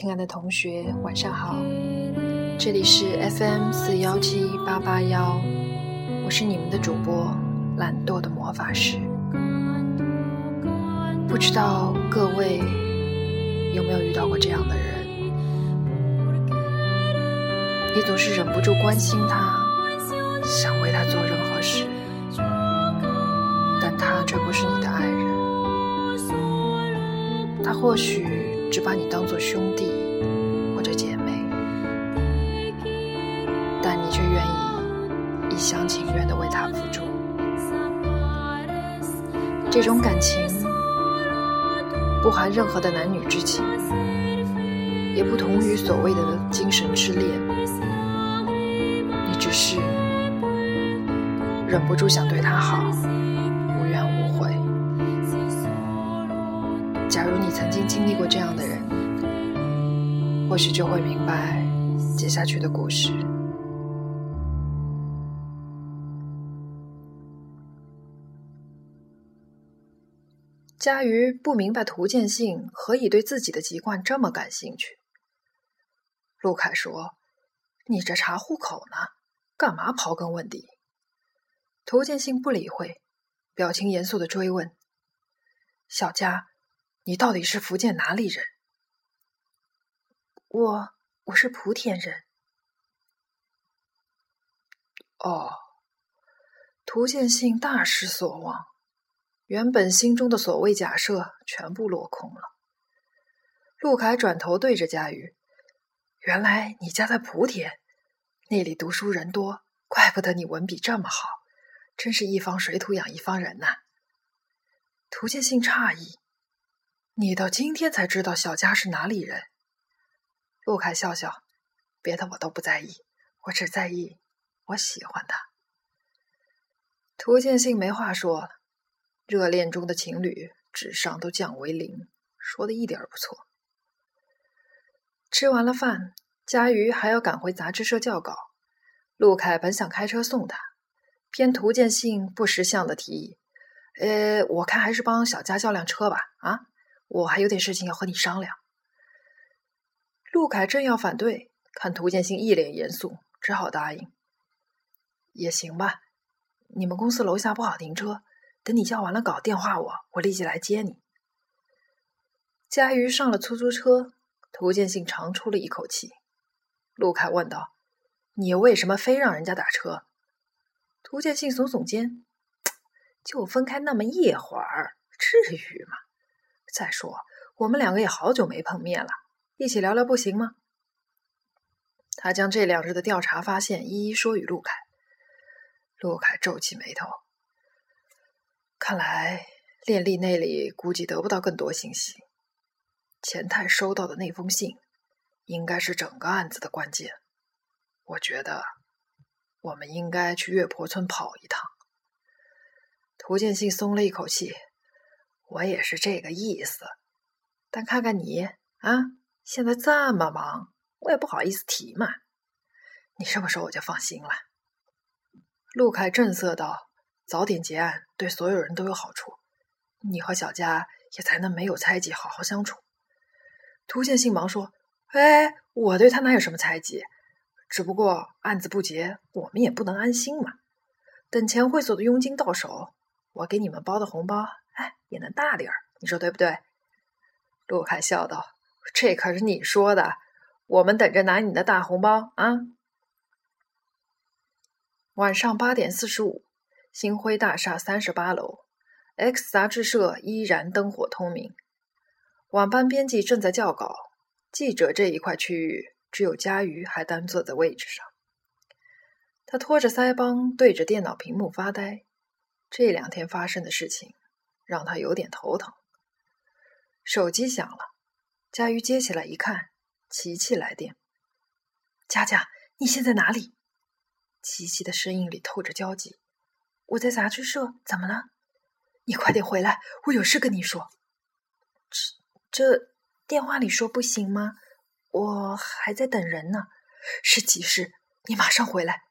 亲爱的同学，晚上好！这里是 FM 四幺七八八幺，我是你们的主播懒惰的魔法师。不知道各位有没有遇到过这样的人？你总是忍不住关心他，想为他做任何事，但他却不是你的爱人。他或许只把你当做兄弟或者姐妹，但你却愿意一厢情愿地为他付出。这种感情不含任何的男女之情，也不同于所谓的精神之恋。你只是忍不住想对他好，历过这样的人，或许就会明白接下去的故事。佳瑜不明白涂建信何以对自己的籍贯这么感兴趣。陆凯说：“你这查户口呢，干嘛刨根问底？”涂建信不理会，表情严肃的追问：“小佳。”你到底是福建哪里人？我我是莆田人。哦，涂建信大失所望，原本心中的所谓假设全部落空了。陆凯转头对着佳瑜：“原来你家在莆田，那里读书人多，怪不得你文笔这么好，真是一方水土养一方人呐。”涂建信诧异。你到今天才知道小佳是哪里人？陆凯笑笑，别的我都不在意，我只在意我喜欢他。涂建信没话说，热恋中的情侣智商都降为零，说的一点不错。吃完了饭，佳瑜还要赶回杂志社校稿，陆凯本想开车送他，偏涂建信不识相的提议：“呃，我看还是帮小佳叫辆车吧。”啊。我还有点事情要和你商量。陆凯正要反对，看涂建新一脸严肃，只好答应。也行吧，你们公司楼下不好停车，等你交完了稿，电话我，我立即来接你。佳瑜上了出租车，涂建信长出了一口气。陆凯问道：“你为什么非让人家打车？”涂建信耸耸肩：“ 就分开那么一会儿，至于吗？”再说，我们两个也好久没碰面了，一起聊聊不行吗？他将这两日的调查发现一一说与陆凯。陆凯皱起眉头，看来练丽那里估计得不到更多信息。钱太收到的那封信，应该是整个案子的关键。我觉得，我们应该去月婆村跑一趟。涂建信松了一口气。我也是这个意思，但看看你啊，现在这么忙，我也不好意思提嘛。你这么说，我就放心了。陆凯正色道：“早点结案，对所有人都有好处，你和小佳也才能没有猜忌，好好相处。”涂建信忙说：“哎，我对他哪有什么猜忌？只不过案子不结，我们也不能安心嘛。等钱会所的佣金到手，我给你们包的红包。”也能大点儿，你说对不对？陆凯笑道：“这可是你说的，我们等着拿你的大红包啊！”晚上八点四十五，星辉大厦三十八楼，X 杂志社依然灯火通明。晚班编辑正在校稿，记者这一块区域只有佳瑜还单坐在位置上。他托着腮帮，对着电脑屏幕发呆。这两天发生的事情。让他有点头疼。手机响了，佳瑜接起来一看，琪琪来电。佳佳，你现在哪里？琪琪的声音里透着焦急。我在杂志社，怎么了？你快点回来，我有事跟你说。这这电话里说不行吗？我还在等人呢。是急事，你马上回来。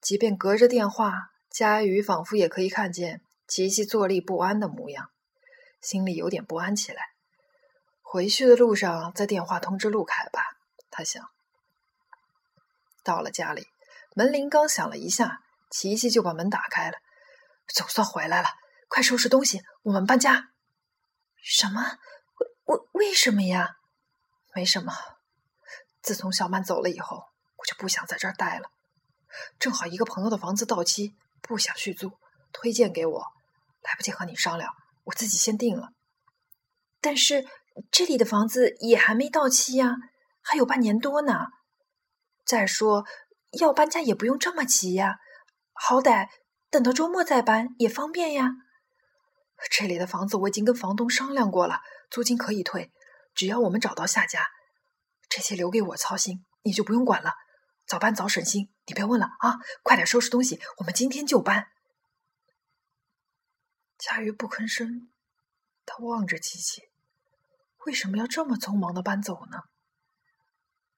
即便隔着电话，佳瑜仿佛也可以看见。琪琪坐立不安的模样，心里有点不安起来。回去的路上在电话通知陆凯吧，他想。到了家里，门铃刚响了一下，琪琪就把门打开了。总算回来了，快收拾东西，我们搬家。什么？为为为什么呀？没什么。自从小曼走了以后，我就不想在这儿待了。正好一个朋友的房子到期，不想续租，推荐给我，来不及和你商量，我自己先定了。但是。这里的房子也还没到期呀，还有半年多呢。再说，要搬家也不用这么急呀，好歹等到周末再搬也方便呀。这里的房子我已经跟房东商量过了，租金可以退，只要我们找到下家。这些留给我操心，你就不用管了。早搬早省心，你别问了啊！快点收拾东西，我们今天就搬。佳瑜不吭声，他望着琪琪。为什么要这么匆忙的搬走呢？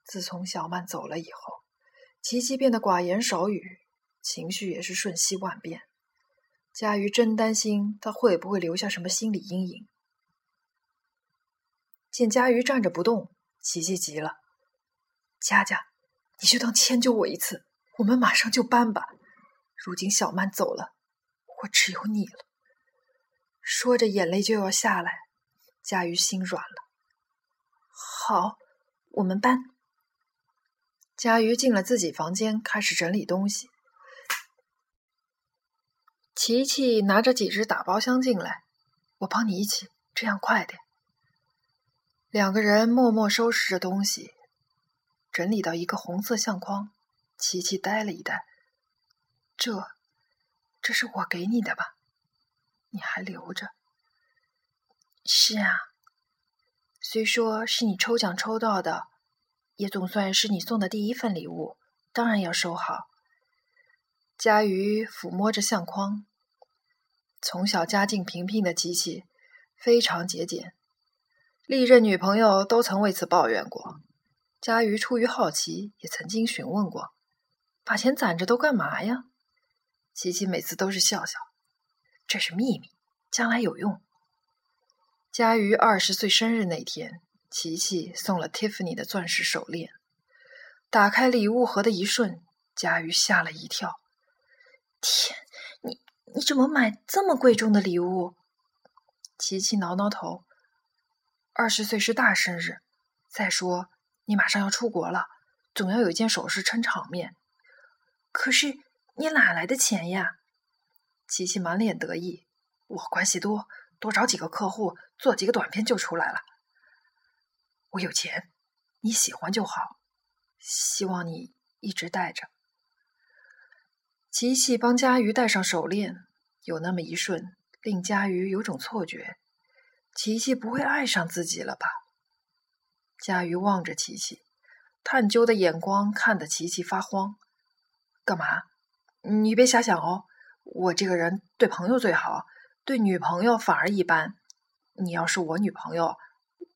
自从小曼走了以后，琪琪变得寡言少语，情绪也是瞬息万变。佳瑜真担心他会不会留下什么心理阴影。见佳瑜站着不动，琪琪急了：“佳佳，你就当迁就我一次，我们马上就搬吧。如今小曼走了，我只有你了。”说着，眼泪就要下来。佳瑜心软了。好，我们搬。佳瑜进了自己房间，开始整理东西。琪琪拿着几只打包箱进来，我帮你一起，这样快点。两个人默默收拾着东西，整理到一个红色相框。琪琪呆了一呆：“这，这是我给你的吧？你还留着？”是啊，虽说是你抽奖抽到的，也总算是你送的第一份礼物，当然要收好。佳瑜抚摸着相框，从小家境平平的琪琪非常节俭，历任女朋友都曾为此抱怨过。佳瑜出于好奇，也曾经询问过：“把钱攒着都干嘛呀？”琪琪每次都是笑笑：“这是秘密，将来有用。”佳瑜二十岁生日那天，琪琪送了 Tiffany 的钻石手链。打开礼物盒的一瞬，佳瑜吓了一跳：“天，你你怎么买这么贵重的礼物？”琪琪挠挠头：“二十岁是大生日，再说你马上要出国了，总要有件首饰撑场面。”可是你哪来的钱呀？琪琪满脸得意：“我关系多。”多找几个客户，做几个短片就出来了。我有钱，你喜欢就好。希望你一直戴着。琪琪帮佳瑜戴上手链，有那么一瞬，令佳瑜有种错觉：琪琪不会爱上自己了吧？佳瑜望着琪琪，探究的眼光看得琪琪发慌。干嘛？你别瞎想哦。我这个人对朋友最好。对女朋友反而一般，你要是我女朋友，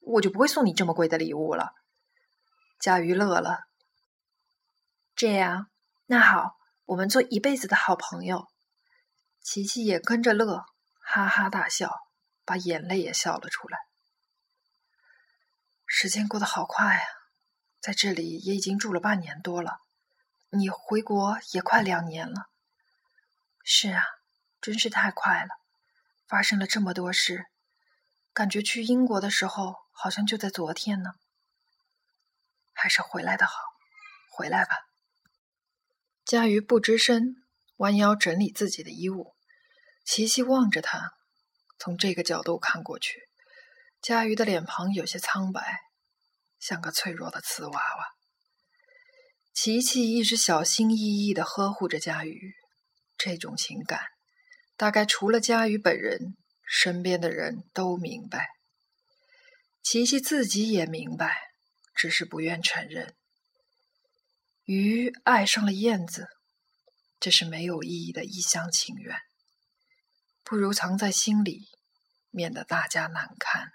我就不会送你这么贵的礼物了。佳瑜乐了，这样，那好，我们做一辈子的好朋友。琪琪也跟着乐，哈哈大笑，把眼泪也笑了出来。时间过得好快啊，在这里也已经住了半年多了，你回国也快两年了。是啊，真是太快了。发生了这么多事，感觉去英国的时候好像就在昨天呢。还是回来的好，回来吧。佳瑜不吱声，弯腰整理自己的衣物。琪琪望着他，从这个角度看过去，佳瑜的脸庞有些苍白，像个脆弱的瓷娃娃。琪琪一直小心翼翼的呵护着佳瑜，这种情感。大概除了佳瑜本人，身边的人都明白。琪琪自己也明白，只是不愿承认。鱼爱上了燕子，这是没有意义的一厢情愿，不如藏在心里，免得大家难堪。